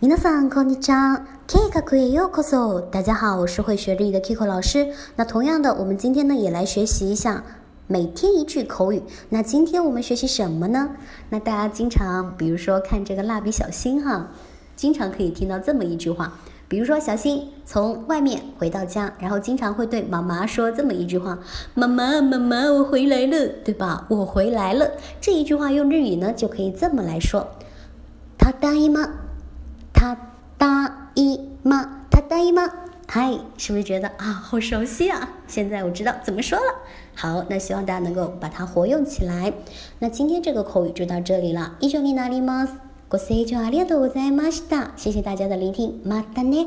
皆さんこんにちは。計画へようこそ。大家好，我是会学日语的 Kiko 老师。那同样的，我们今天呢也来学习一下每天一句口语。那今天我们学习什么呢？那大家经常，比如说看这个蜡笔小新哈，经常可以听到这么一句话。比如说，小新从外面回到家，然后经常会对妈妈说这么一句话：“妈妈，妈妈，我回来了，对吧？我回来了。”这一句话用日语呢就可以这么来说：“ただいま。” 他答应吗？他答应吗？嗨，是不是觉得啊，好熟悉啊？现在我知道怎么说了。好，那希望大家能够把它活用起来。那今天这个口语就到这里了。以上になります。ご清聴ありがとうございました。谢谢大家的聆听。またね。